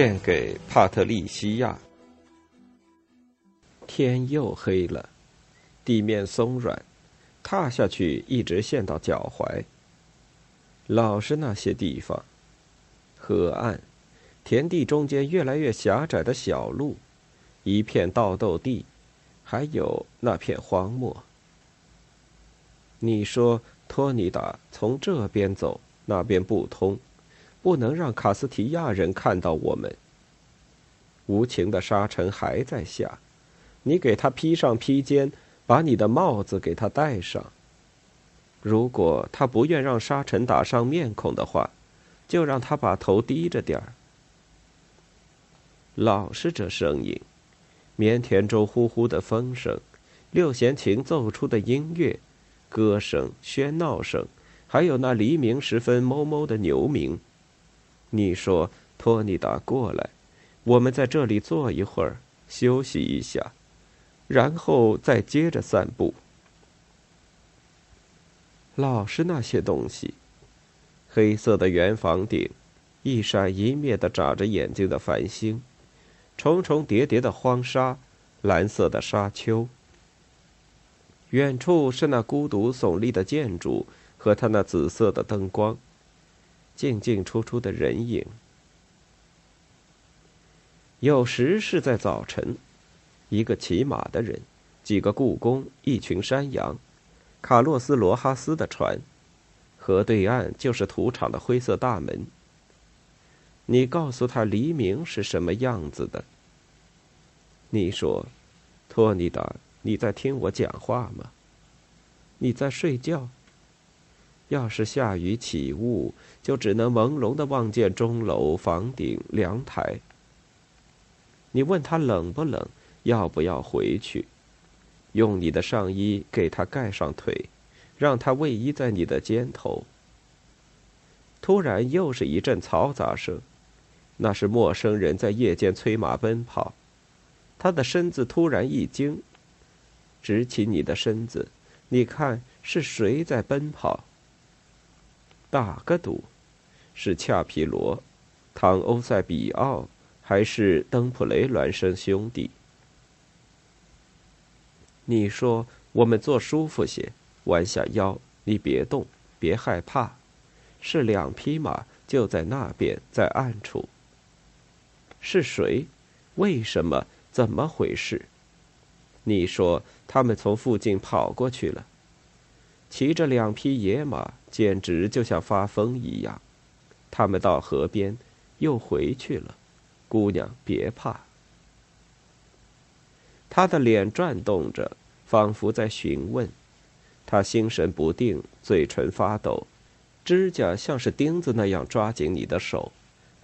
献给帕特利西亚。天又黑了，地面松软，踏下去一直陷到脚踝。老是那些地方：河岸、田地中间越来越狭窄的小路、一片稻豆地，还有那片荒漠。你说，托尼达从这边走，那边不通。不能让卡斯提亚人看到我们。无情的沙尘还在下，你给他披上披肩，把你的帽子给他戴上。如果他不愿让沙尘打上面孔的话，就让他把头低着点儿。老是这声音，棉田中呼呼的风声，六弦琴奏出的音乐，歌声、喧闹声，还有那黎明时分哞哞的牛鸣。你说：“托尼达，过来，我们在这里坐一会儿，休息一下，然后再接着散步。”老是那些东西：黑色的圆房顶，一闪一灭的眨着眼睛的繁星，重重叠叠的荒沙，蓝色的沙丘。远处是那孤独耸立的建筑和它那紫色的灯光。进进出出的人影，有时是在早晨，一个骑马的人，几个故宫，一群山羊，卡洛斯·罗哈斯的船，河对岸就是土场的灰色大门。你告诉他黎明是什么样子的。你说，托尼达，你在听我讲话吗？你在睡觉？要是下雨起雾，就只能朦胧的望见钟楼、房顶、凉台。你问他冷不冷，要不要回去？用你的上衣给他盖上腿，让他偎依在你的肩头。突然又是一阵嘈杂声，那是陌生人在夜间催马奔跑。他的身子突然一惊，直起你的身子，你看是谁在奔跑？打个赌，是恰皮罗、唐欧塞比奥，还是登普雷孪生兄弟？你说我们坐舒服些，弯下腰，你别动，别害怕。是两匹马，就在那边，在暗处。是谁？为什么？怎么回事？你说他们从附近跑过去了。骑着两匹野马，简直就像发疯一样。他们到河边，又回去了。姑娘，别怕。他的脸转动着，仿佛在询问。他心神不定，嘴唇发抖，指甲像是钉子那样抓紧你的手，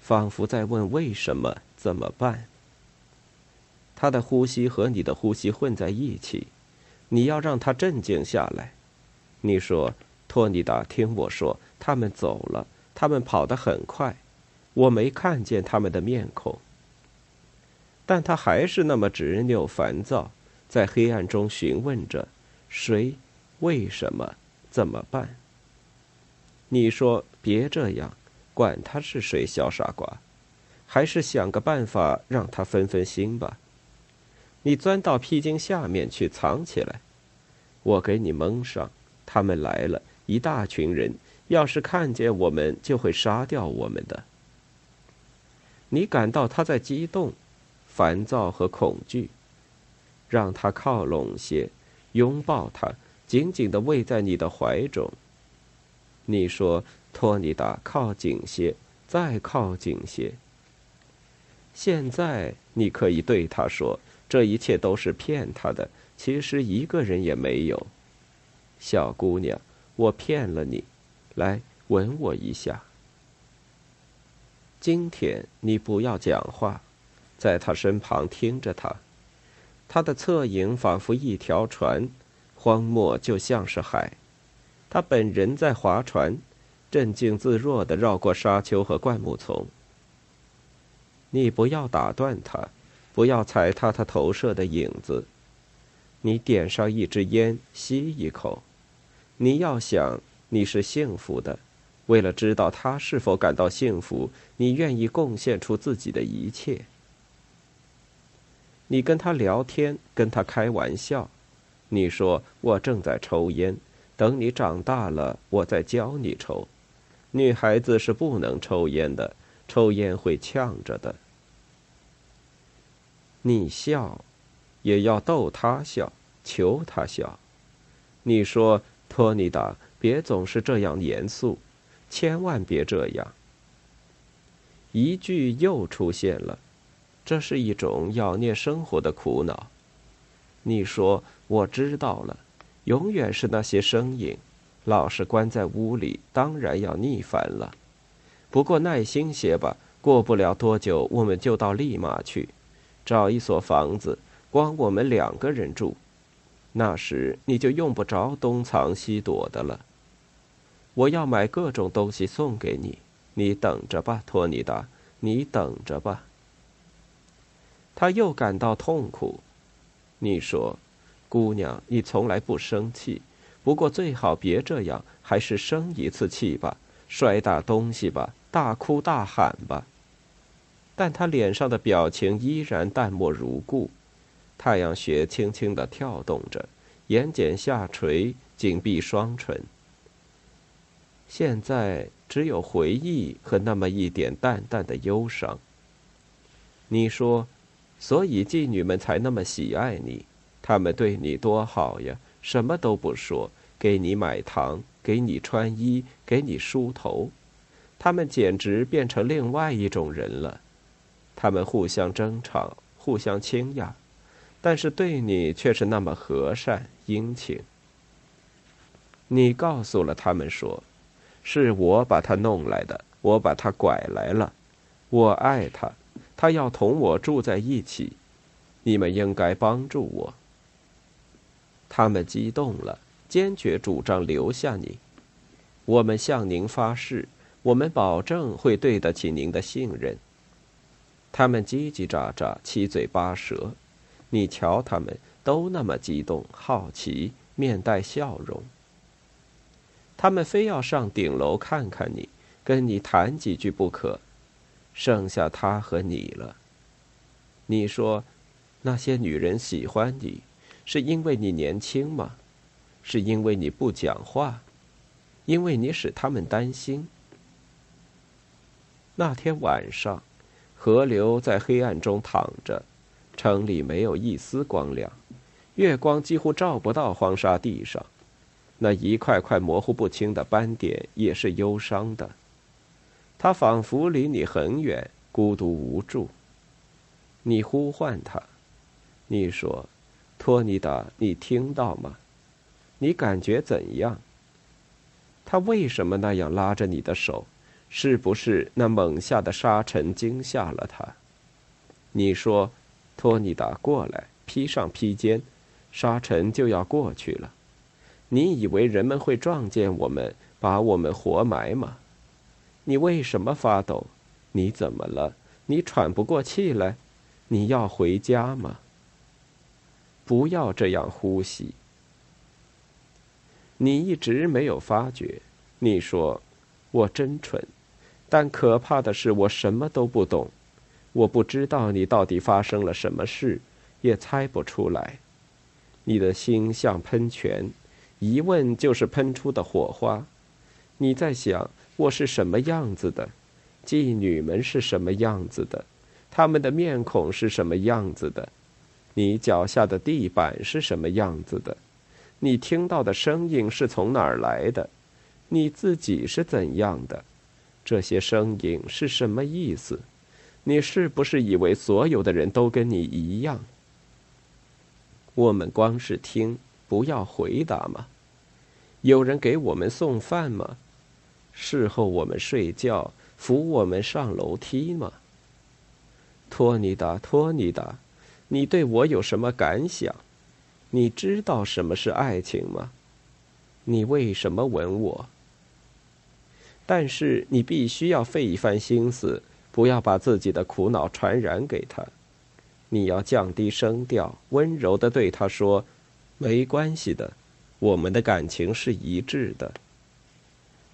仿佛在问为什么，怎么办。他的呼吸和你的呼吸混在一起，你要让他镇静下来。你说，托尼达，听我说，他们走了，他们跑得很快，我没看见他们的面孔。但他还是那么执拗烦躁，在黑暗中询问着：谁？为什么？怎么办？你说别这样，管他是谁，小傻瓜，还是想个办法让他分分心吧。你钻到披巾下面去藏起来，我给你蒙上。他们来了，一大群人。要是看见我们，就会杀掉我们的。你感到他在激动、烦躁和恐惧，让他靠拢些，拥抱他，紧紧的偎在你的怀中。你说：“托尼达，靠近些，再靠近些。”现在你可以对他说：“这一切都是骗他的，其实一个人也没有。”小姑娘，我骗了你，来吻我一下。今天你不要讲话，在他身旁听着他。他的侧影仿佛一条船，荒漠就像是海。他本人在划船，镇静自若地绕过沙丘和灌木丛。你不要打断他，不要踩踏他投射的影子。你点上一支烟，吸一口。你要想你是幸福的，为了知道他是否感到幸福，你愿意贡献出自己的一切。你跟他聊天，跟他开玩笑。你说我正在抽烟，等你长大了，我再教你抽。女孩子是不能抽烟的，抽烟会呛着的。你笑，也要逗他笑，求他笑。你说托尼达，别总是这样严肃，千万别这样。一句又出现了。这是一种要念生活的苦恼。你说我知道了，永远是那些声音，老是关在屋里，当然要腻烦了。不过耐心些吧，过不了多久，我们就到利马去，找一所房子，光我们两个人住。那时你就用不着东藏西躲的了。我要买各种东西送给你，你等着吧，托尼达，你等着吧。他又感到痛苦。你说：“姑娘，你从来不生气，不过最好别这样，还是生一次气吧，摔大东西吧，大哭大喊吧。”但他脸上的表情依然淡漠如故。太阳穴轻轻的跳动着，眼睑下垂，紧闭双唇。现在只有回忆和那么一点淡淡的忧伤。你说。所以妓女们才那么喜爱你，她们对你多好呀，什么都不说，给你买糖，给你穿衣，给你梳头，她们简直变成另外一种人了。他们互相争吵，互相倾轧，但是对你却是那么和善殷勤。你告诉了他们说，是我把他弄来的，我把他拐来了，我爱他。他要同我住在一起，你们应该帮助我。他们激动了，坚决主张留下你。我们向您发誓，我们保证会对得起您的信任。他们叽叽喳喳，七嘴八舌，你瞧，他们都那么激动、好奇，面带笑容。他们非要上顶楼看看你，跟你谈几句不可。剩下他和你了。你说，那些女人喜欢你，是因为你年轻吗？是因为你不讲话，因为你使他们担心。那天晚上，河流在黑暗中躺着，城里没有一丝光亮，月光几乎照不到黄沙地上，那一块块模糊不清的斑点也是忧伤的。他仿佛离你很远，孤独无助。你呼唤他，你说：“托尼达，你听到吗？你感觉怎样？”他为什么那样拉着你的手？是不是那猛下的沙尘惊吓了他？你说：“托尼达，过来，披上披肩，沙尘就要过去了。”你以为人们会撞见我们，把我们活埋吗？你为什么发抖？你怎么了？你喘不过气来？你要回家吗？不要这样呼吸。你一直没有发觉。你说：“我真蠢。”但可怕的是，我什么都不懂。我不知道你到底发生了什么事，也猜不出来。你的心像喷泉，一问就是喷出的火花。你在想。我是什么样子的？妓女们是什么样子的？他们的面孔是什么样子的？你脚下的地板是什么样子的？你听到的声音是从哪儿来的？你自己是怎样的？这些声音是什么意思？你是不是以为所有的人都跟你一样？我们光是听，不要回答吗？有人给我们送饭吗？事后我们睡觉，扶我们上楼梯吗？托尼达，托尼达，你对我有什么感想？你知道什么是爱情吗？你为什么吻我？但是你必须要费一番心思，不要把自己的苦恼传染给他。你要降低声调，温柔的对他说：“没关系的，我们的感情是一致的。”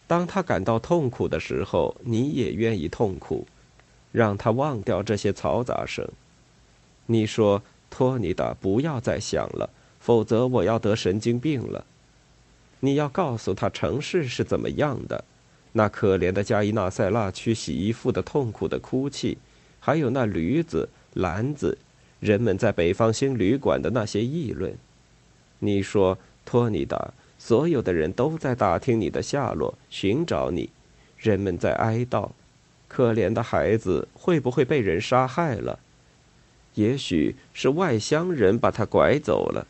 当他感到痛苦的时候，你也愿意痛苦，让他忘掉这些嘈杂声。你说：“托尼达，不要再想了，否则我要得神经病了。”你要告诉他城市是怎么样的。那可怜的加伊纳塞拉区洗衣服的痛苦的哭泣，还有那驴子、篮子，人们在北方新旅馆的那些议论。你说，托尼达，所有的人都在打听你的下落，寻找你。人们在哀悼，可怜的孩子会不会被人杀害了？也许是外乡人把他拐走了。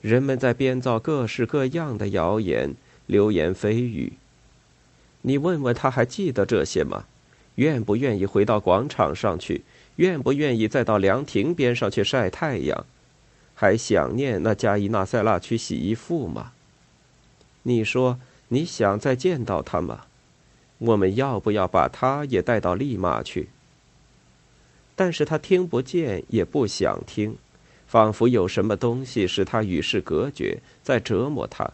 人们在编造各式各样的谣言、流言蜚语。你问问他还记得这些吗？愿不愿意回到广场上去？愿不愿意再到凉亭边上去晒太阳？还想念那加伊纳塞拉去洗衣服吗？你说你想再见到他吗？我们要不要把他也带到利马去？但是他听不见，也不想听，仿佛有什么东西使他与世隔绝，在折磨他。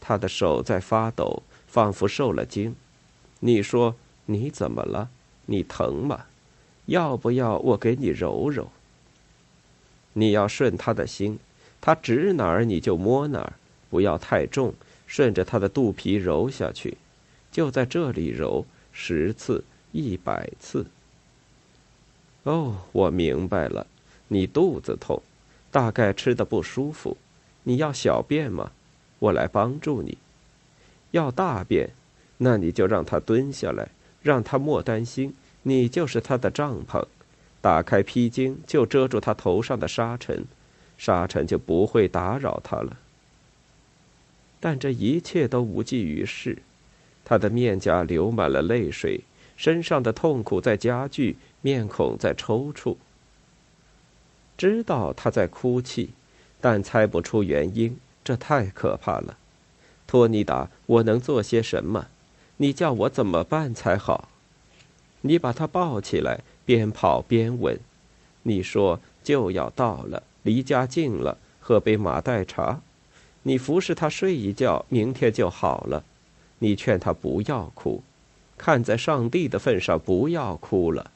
他的手在发抖。仿佛受了惊，你说你怎么了？你疼吗？要不要我给你揉揉？你要顺他的心，他指哪儿你就摸哪儿，不要太重，顺着他的肚皮揉下去，就在这里揉十次、一百次。哦，我明白了，你肚子痛，大概吃的不舒服，你要小便吗？我来帮助你。要大便，那你就让他蹲下来，让他莫担心，你就是他的帐篷。打开披巾，就遮住他头上的沙尘，沙尘就不会打扰他了。但这一切都无济于事，他的面颊流满了泪水，身上的痛苦在加剧，面孔在抽搐。知道他在哭泣，但猜不出原因，这太可怕了。托尼达，我能做些什么？你叫我怎么办才好？你把他抱起来，边跑边问。你说就要到了，离家近了，喝杯马黛茶。你服侍他睡一觉，明天就好了。你劝他不要哭，看在上帝的份上，不要哭了。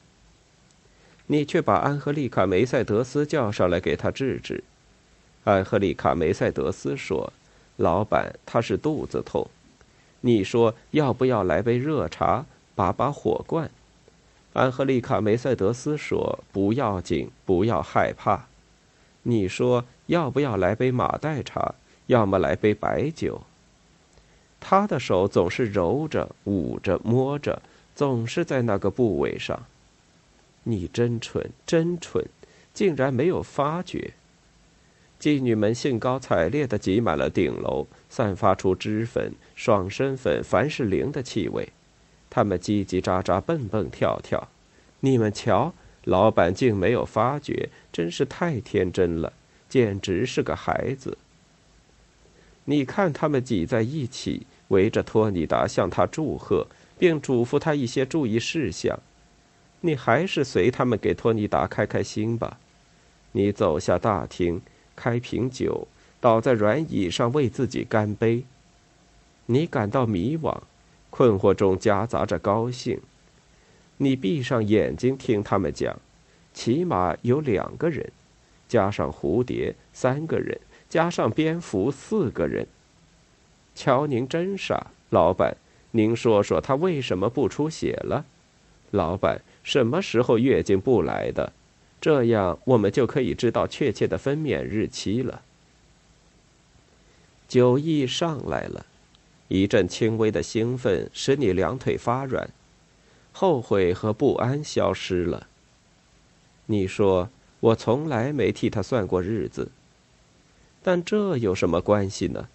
你却把安赫利卡梅赛德斯叫上来给他治治。安赫利卡梅赛德斯说。老板，他是肚子痛，你说要不要来杯热茶，把把火罐？安赫丽卡梅赛德斯说不要紧，不要害怕。你说要不要来杯马黛茶，要么来杯白酒？他的手总是揉着、捂着、摸着，总是在那个部位上。你真蠢，真蠢，竟然没有发觉。妓女们兴高采烈地挤满了顶楼，散发出脂粉、爽身粉、凡士林的气味。他们叽叽喳喳、蹦蹦跳跳。你们瞧，老板竟没有发觉，真是太天真了，简直是个孩子。你看，他们挤在一起，围着托尼达向他祝贺，并嘱咐他一些注意事项。你还是随他们给托尼达开开心吧。你走下大厅。开瓶酒，倒在软椅上为自己干杯。你感到迷惘，困惑中夹杂着高兴。你闭上眼睛听他们讲，起码有两个人，加上蝴蝶三个人，加上蝙蝠四个人。瞧，您真傻，老板。您说说他为什么不出血了？老板，什么时候月经不来的？这样，我们就可以知道确切的分娩日期了。酒意上来了，一阵轻微的兴奋使你两腿发软，后悔和不安消失了。你说我从来没替他算过日子，但这有什么关系呢？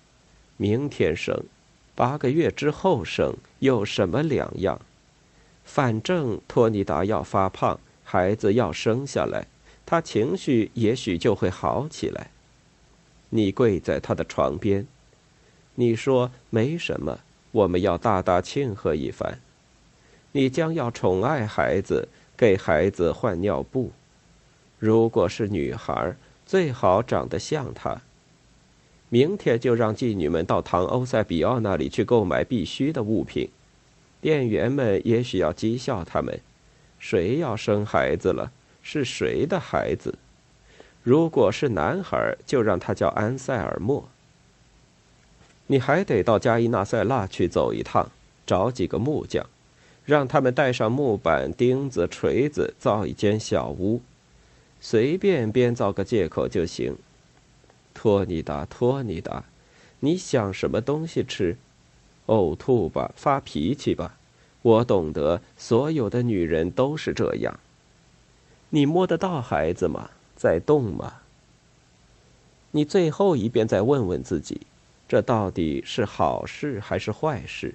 明天生，八个月之后生，有什么两样？反正托尼达要发胖。孩子要生下来，他情绪也许就会好起来。你跪在他的床边，你说没什么，我们要大大庆贺一番。你将要宠爱孩子，给孩子换尿布。如果是女孩，最好长得像她。明天就让妓女们到唐欧塞比奥那里去购买必须的物品。店员们也许要讥笑他们：谁要生孩子了？是谁的孩子？如果是男孩，就让他叫安塞尔莫。你还得到加伊纳塞拉去走一趟，找几个木匠，让他们带上木板、钉子、锤子，造一间小屋。随便编造个借口就行。托尼达，托尼达，你想什么东西吃？呕吐吧，发脾气吧。我懂得，所有的女人都是这样。你摸得到孩子吗？在动吗？你最后一遍再问问自己，这到底是好事还是坏事？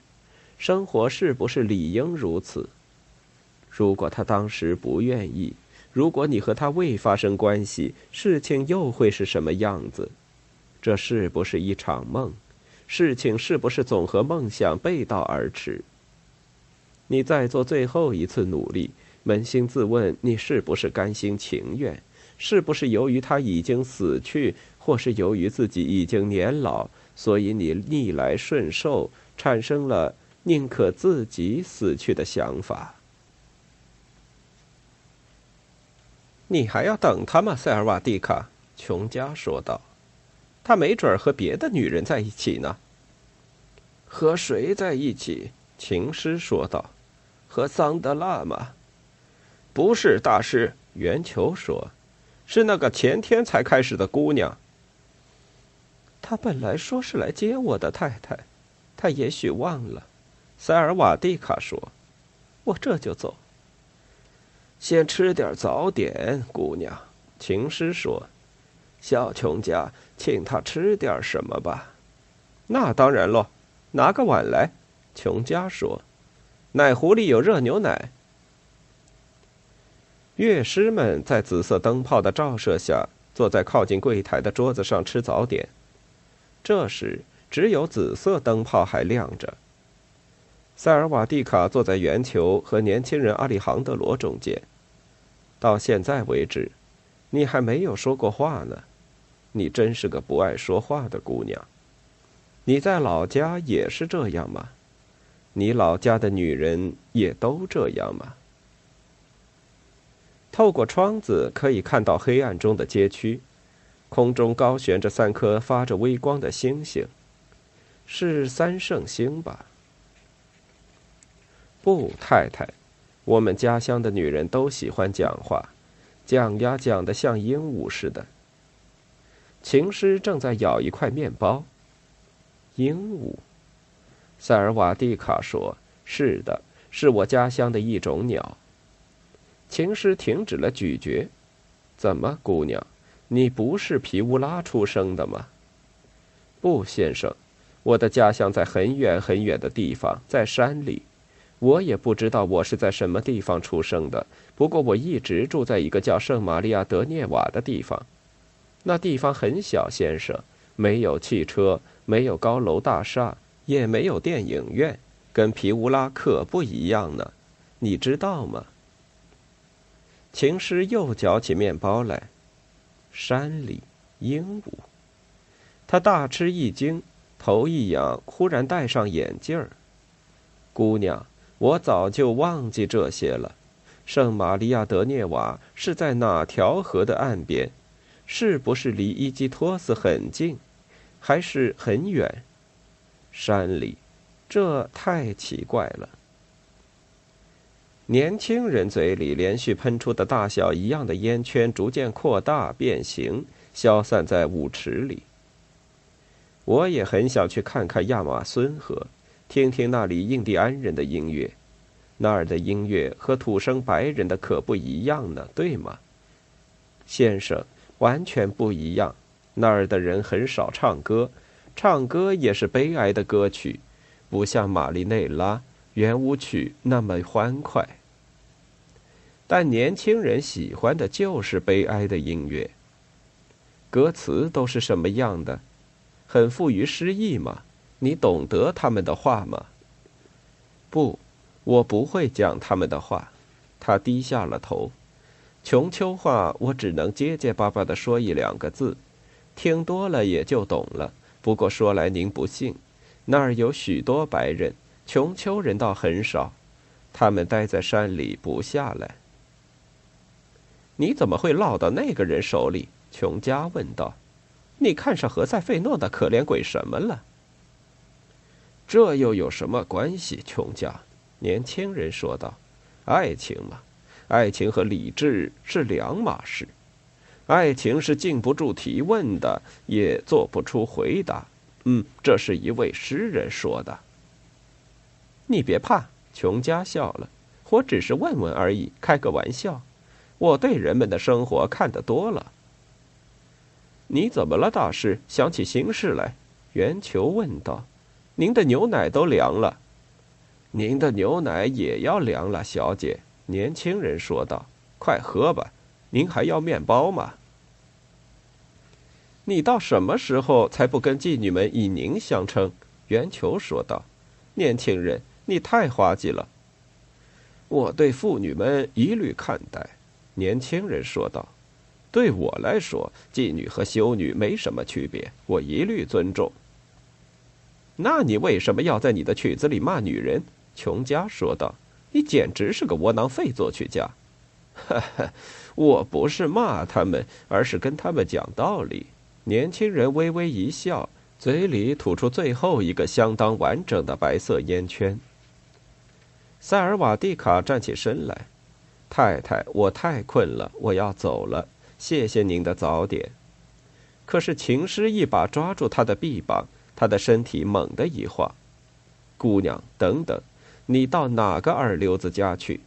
生活是不是理应如此？如果他当时不愿意，如果你和他未发生关系，事情又会是什么样子？这是不是一场梦？事情是不是总和梦想背道而驰？你再做最后一次努力，扪心自问，你是不是甘心情愿？是不是由于他已经死去，或是由于自己已经年老，所以你逆来顺受，产生了宁可自己死去的想法？你还要等他吗，塞尔瓦蒂卡？琼加说道。他没准儿和别的女人在一起呢。和谁在一起？情师说道。和桑德拉吗？不是，大师。圆球说。是那个前天才开始的姑娘。她本来说是来接我的太太，她也许忘了。塞尔瓦蒂卡说：“我这就走。”先吃点早点，姑娘。情诗说：“小琼家，请他吃点什么吧。”那当然喽，拿个碗来。琼家说：“奶壶里有热牛奶。”乐师们在紫色灯泡的照射下，坐在靠近柜台的桌子上吃早点。这时，只有紫色灯泡还亮着。塞尔瓦蒂卡坐在圆球和年轻人阿里杭德罗中间。到现在为止，你还没有说过话呢。你真是个不爱说话的姑娘。你在老家也是这样吗？你老家的女人也都这样吗？透过窗子可以看到黑暗中的街区，空中高悬着三颗发着微光的星星，是三圣星吧？不，太太，我们家乡的女人都喜欢讲话，讲呀讲的像鹦鹉似的。琴师正在咬一块面包。鹦鹉，塞尔瓦蒂卡说：“是的，是我家乡的一种鸟。”琴师停止了咀嚼。怎么，姑娘，你不是皮乌拉出生的吗？不，先生，我的家乡在很远很远的地方，在山里。我也不知道我是在什么地方出生的。不过我一直住在一个叫圣玛利亚德涅瓦的地方。那地方很小，先生，没有汽车，没有高楼大厦，也没有电影院，跟皮乌拉可不一样呢。你知道吗？情师又嚼起面包来。山里，鹦鹉。他大吃一惊，头一仰，忽然戴上眼镜儿。姑娘，我早就忘记这些了。圣玛利亚德涅瓦是在哪条河的岸边？是不是离伊基托斯很近，还是很远？山里，这太奇怪了。年轻人嘴里连续喷出的大小一样的烟圈逐渐扩大、变形，消散在舞池里。我也很想去看看亚马孙河，听听那里印第安人的音乐。那儿的音乐和土生白人的可不一样呢，对吗，先生？完全不一样。那儿的人很少唱歌，唱歌也是悲哀的歌曲，不像玛丽内拉圆舞曲那么欢快。但年轻人喜欢的就是悲哀的音乐。歌词都是什么样的？很富于诗意吗？你懂得他们的话吗？不，我不会讲他们的话。他低下了头。穷秋话，我只能结结巴巴的说一两个字，听多了也就懂了。不过说来您不信，那儿有许多白人，穷丘人倒很少，他们待在山里不下来。你怎么会落到那个人手里？琼家问道：“你看上何塞费诺的可怜鬼什么了？”这又有什么关系？琼家年轻人说道：“爱情嘛，爱情和理智是两码事。爱情是禁不住提问的，也做不出回答。嗯，这是一位诗人说的。你别怕。”琼家笑了：“我只是问问而已，开个玩笑。我对人们的生活看得多了。”你怎么了，大师？想起心事来？圆球问道。您的牛奶都凉了。您的牛奶也要凉了，小姐。年轻人说道。快喝吧。您还要面包吗？你到什么时候才不跟妓女们以您相称？圆球说道。年轻人，你太滑稽了。我对妇女们一律看待。年轻人说道。对我来说，妓女和修女没什么区别，我一律尊重。那你为什么要在你的曲子里骂女人？琼家说道：“你简直是个窝囊废作曲家。”哈哈，我不是骂他们，而是跟他们讲道理。年轻人微微一笑，嘴里吐出最后一个相当完整的白色烟圈。塞尔瓦蒂卡站起身来：“太太，我太困了，我要走了。”谢谢您的早点。可是情诗一把抓住他的臂膀，他的身体猛地一晃。姑娘，等等，你到哪个二流子家去？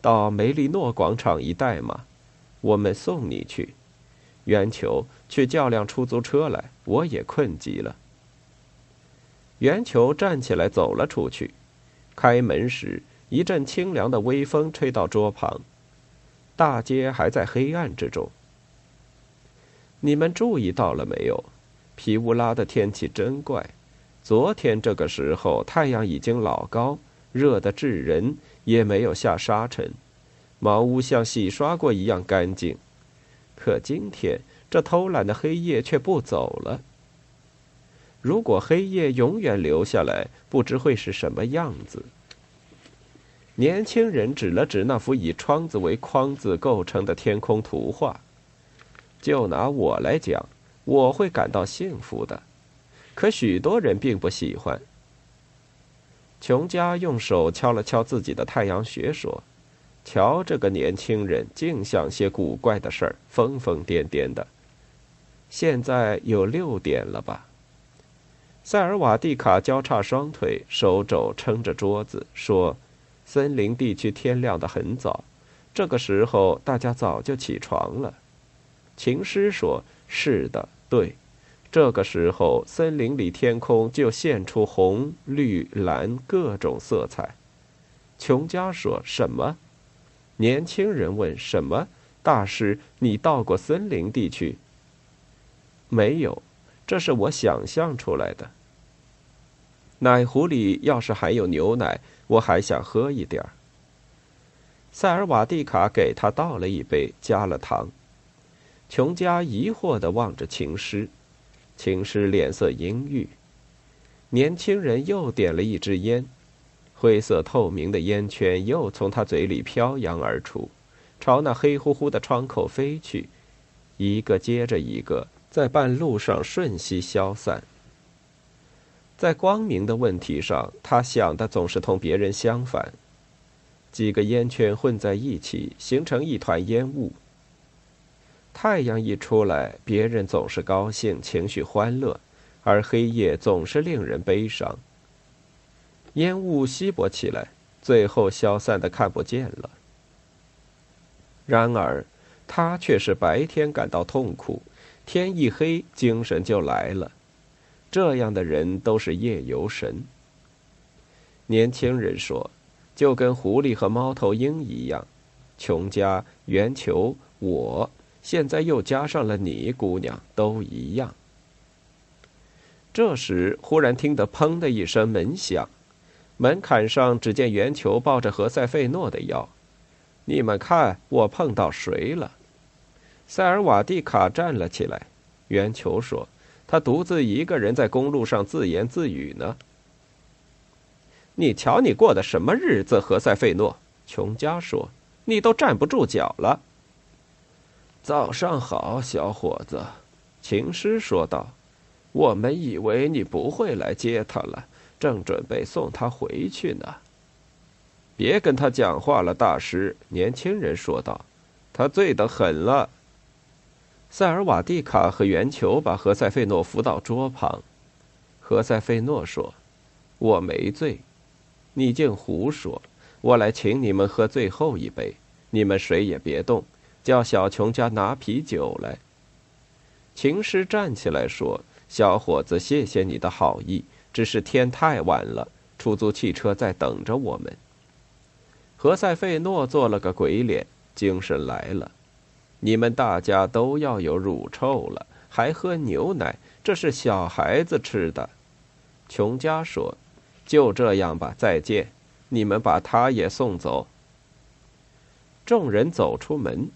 到梅利诺广场一带吗？我们送你去。圆球，去叫辆出租车来，我也困极了。圆球站起来走了出去。开门时，一阵清凉的微风吹到桌旁。大街还在黑暗之中。你们注意到了没有？皮乌拉的天气真怪。昨天这个时候，太阳已经老高，热得炙人，也没有下沙尘，茅屋像洗刷过一样干净。可今天，这偷懒的黑夜却不走了。如果黑夜永远留下来，不知会是什么样子。年轻人指了指那幅以窗子为框子构成的天空图画。就拿我来讲，我会感到幸福的，可许多人并不喜欢。琼家用手敲了敲自己的太阳穴，说：“瞧这个年轻人，净想些古怪的事儿，疯疯癫癫的。”现在有六点了吧？塞尔瓦蒂卡交叉双腿，手肘撑着桌子，说：“森林地区天亮的很早，这个时候大家早就起床了。”情诗说：“是的，对，这个时候森林里天空就现出红、绿、蓝各种色彩。”琼家说什么？年轻人问：“什么？大师，你到过森林地区？”没有，这是我想象出来的。奶壶里要是还有牛奶，我还想喝一点儿。塞尔瓦蒂卡给他倒了一杯，加了糖。琼家疑惑地望着情诗，情诗脸色阴郁。年轻人又点了一支烟，灰色透明的烟圈又从他嘴里飘扬而出，朝那黑乎乎的窗口飞去，一个接着一个，在半路上瞬息消散。在光明的问题上，他想的总是同别人相反。几个烟圈混在一起，形成一团烟雾。太阳一出来，别人总是高兴，情绪欢乐；而黑夜总是令人悲伤。烟雾稀薄起来，最后消散的看不见了。然而，他却是白天感到痛苦，天一黑精神就来了。这样的人都是夜游神。年轻人说：“就跟狐狸和猫头鹰一样。”琼家、圆球、我，现在又加上了你，姑娘，都一样。这时，忽然听得“砰”的一声门响，门槛上只见圆球抱着何塞费诺的腰。你们看，我碰到谁了？塞尔瓦蒂卡站了起来。圆球说：“他独自一个人在公路上自言自语呢。”你瞧，你过的什么日子？何塞费诺，琼加说。你都站不住脚了。早上好，小伙子，琴师说道。我们以为你不会来接他了，正准备送他回去呢。别跟他讲话了，大师。年轻人说道。他醉得很了。塞尔瓦蒂卡和圆球把何塞费诺扶到桌旁。何塞费诺说：“我没醉，你净胡说。”我来请你们喝最后一杯，你们谁也别动，叫小琼家拿啤酒来。琴师站起来说：“小伙子，谢谢你的好意，只是天太晚了，出租汽车在等着我们。”何塞费诺做了个鬼脸，精神来了。你们大家都要有乳臭了，还喝牛奶？这是小孩子吃的。琼家说：“就这样吧，再见。”你们把他也送走。众人走出门，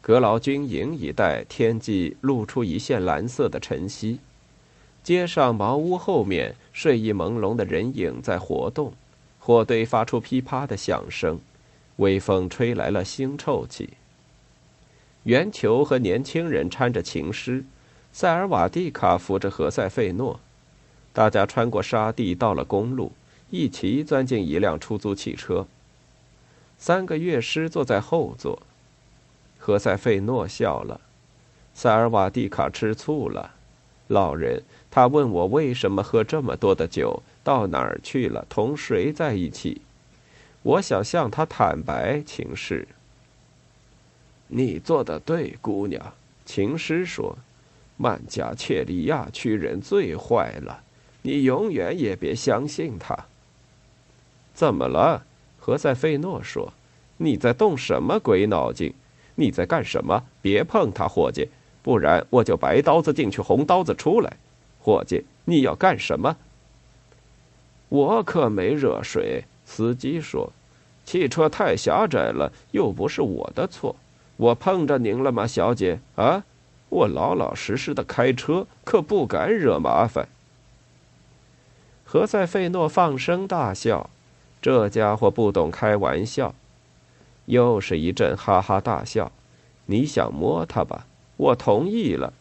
阁劳军营一带天际露出一线蓝色的晨曦，街上茅屋后面睡意朦胧的人影在活动，火堆发出噼啪的响声，微风吹来了腥臭气。圆球和年轻人搀着琴师，塞尔瓦蒂卡扶着何塞费诺，大家穿过沙地到了公路。一齐钻进一辆出租汽车。三个乐师坐在后座。何塞费诺笑了，塞尔瓦蒂卡吃醋了。老人，他问我为什么喝这么多的酒，到哪儿去了，同谁在一起？我想向他坦白情事。你做的对，姑娘。情诗说：“曼加切利亚区人最坏了，你永远也别相信他。”怎么了？何塞费诺说：“你在动什么鬼脑筋？你在干什么？别碰他，伙计，不然我就白刀子进去，红刀子出来。伙计，你要干什么？”我可没惹谁。司机说：“汽车太狭窄了，又不是我的错。我碰着您了吗，小姐？啊，我老老实实的开车，可不敢惹麻烦。”何塞费诺放声大笑。这家伙不懂开玩笑，又是一阵哈哈大笑。你想摸他吧？我同意了。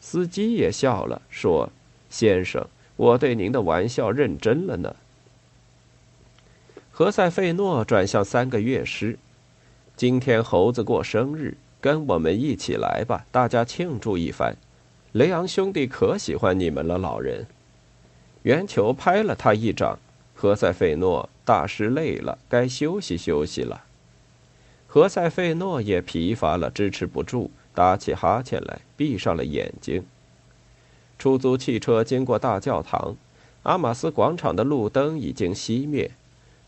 司机也笑了，说：“先生，我对您的玩笑认真了呢。”何塞费诺转向三个乐师：“今天猴子过生日，跟我们一起来吧，大家庆祝一番。雷昂兄弟可喜欢你们了，老人。”圆球拍了他一掌。何塞费诺大师累了，该休息休息了。何塞费诺也疲乏了，支持不住，打起哈欠来，闭上了眼睛。出租汽车经过大教堂，阿马斯广场的路灯已经熄灭，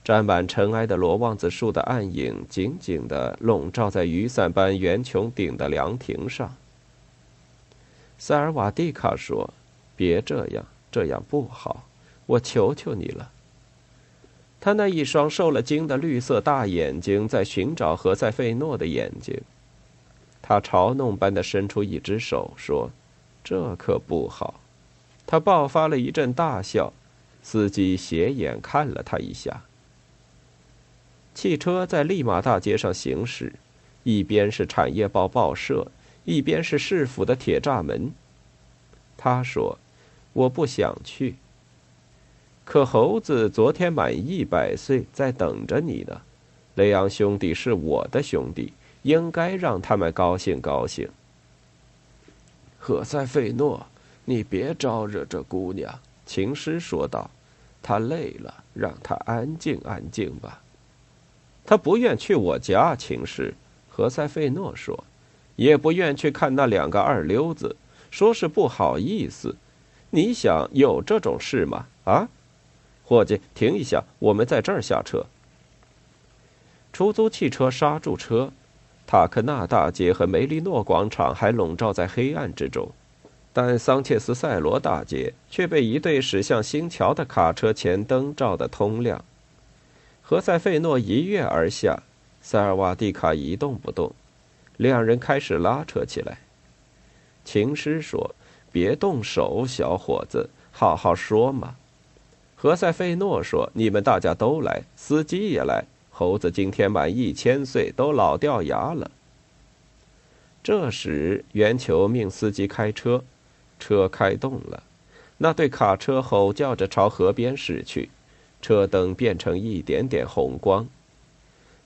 沾满尘埃的罗望子树的暗影紧紧地笼罩在雨伞般圆穹顶的凉亭上。塞尔瓦蒂卡说：“别这样，这样不好，我求求你了。”他那一双受了惊的绿色大眼睛在寻找何塞费诺的眼睛。他嘲弄般的伸出一只手说：“这可不好。”他爆发了一阵大笑。司机斜眼看了他一下。汽车在利马大街上行驶，一边是产业报报社，一边是市府的铁栅门。他说：“我不想去。”可猴子昨天满一百岁，在等着你呢。雷昂兄弟是我的兄弟，应该让他们高兴高兴。赫塞费诺，你别招惹这姑娘。”琴师说道，“她累了，让她安静安静吧。”他不愿去我家，琴师。何塞费诺说，也不愿去看那两个二流子，说是不好意思。你想有这种事吗？啊？伙计，停一下，我们在这儿下车。出租汽车刹住车，塔克纳大街和梅利诺广场还笼罩在黑暗之中，但桑切斯塞罗大街却被一对驶向新桥的卡车前灯照得通亮。何塞费诺一跃而下，塞尔瓦蒂卡一动不动，两人开始拉扯起来。琴师说：“别动手，小伙子，好好说嘛。”何塞费诺说：“你们大家都来，司机也来。猴子今天满一千岁，都老掉牙了。”这时，圆球命司机开车，车开动了，那对卡车吼叫着朝河边驶去，车灯变成一点点红光，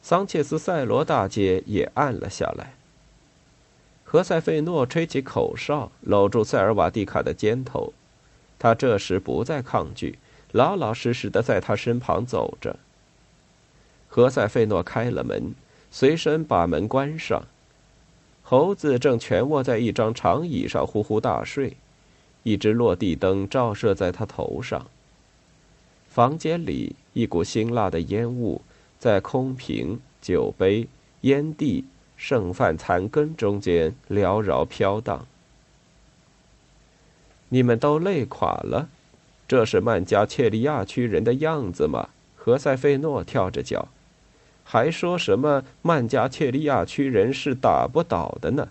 桑切斯塞罗大街也暗了下来。何塞费诺吹起口哨，搂住塞尔瓦蒂卡的肩头，他这时不再抗拒。老老实实的在他身旁走着。何塞费诺开了门，随身把门关上。猴子正蜷卧在一张长椅上呼呼大睡，一只落地灯照射在他头上。房间里一股辛辣的烟雾在空瓶、酒杯、烟蒂、剩饭残羹中间缭绕飘荡。你们都累垮了。这是曼加切利亚区人的样子吗？何塞费诺跳着脚，还说什么曼加切利亚区人是打不倒的呢？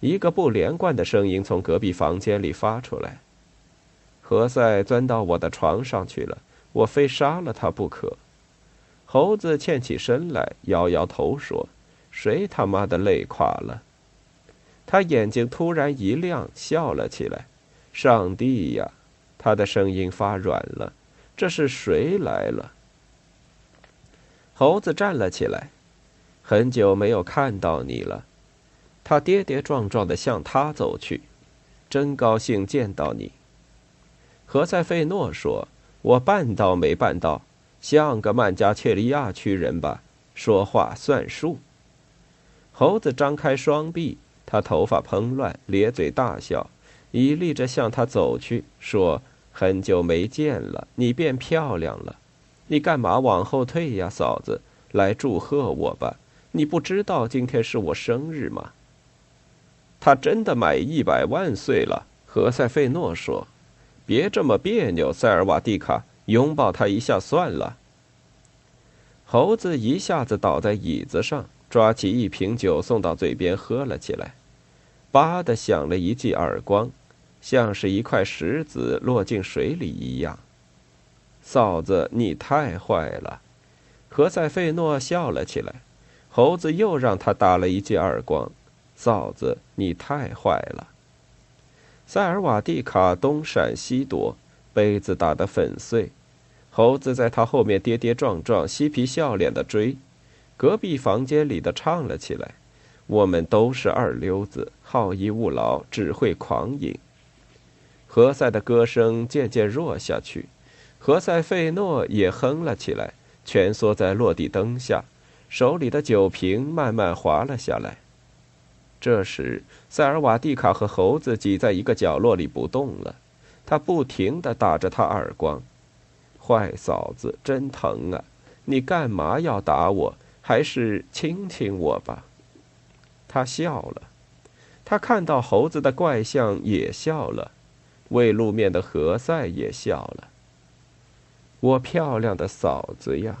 一个不连贯的声音从隔壁房间里发出来。何塞钻到我的床上去了，我非杀了他不可。猴子欠起身来，摇摇头说：“谁他妈的累垮了？”他眼睛突然一亮，笑了起来：“上帝呀！”他的声音发软了，这是谁来了？猴子站了起来，很久没有看到你了。他跌跌撞撞的向他走去，真高兴见到你。何塞费诺说：“我办到没办到？像个曼加切利亚区人吧，说话算数。”猴子张开双臂，他头发蓬乱，咧嘴大笑，一立着向他走去，说。很久没见了，你变漂亮了，你干嘛往后退呀，嫂子？来祝贺我吧，你不知道今天是我生日吗？他真的买一百万岁了，何塞费诺说。别这么别扭，塞尔瓦蒂卡，拥抱他一下算了。猴子一下子倒在椅子上，抓起一瓶酒送到嘴边喝了起来，吧的响了一记耳光。像是一块石子落进水里一样。嫂子，你太坏了！何塞费诺笑了起来。猴子又让他打了一记耳光。嫂子，你太坏了！塞尔瓦蒂卡东闪西躲，杯子打得粉碎。猴子在他后面跌跌撞撞、嬉皮笑脸的追。隔壁房间里的唱了起来：“我们都是二流子，好逸恶劳，只会狂饮。”何塞的歌声渐渐弱下去，何塞费诺也哼了起来，蜷缩在落地灯下，手里的酒瓶慢慢滑了下来。这时，塞尔瓦蒂卡和猴子挤在一个角落里不动了，他不停地打着他耳光。坏嫂子，真疼啊！你干嘛要打我？还是亲亲我吧。他笑了，他看到猴子的怪相也笑了。未露面的何塞也笑了。我漂亮的嫂子呀！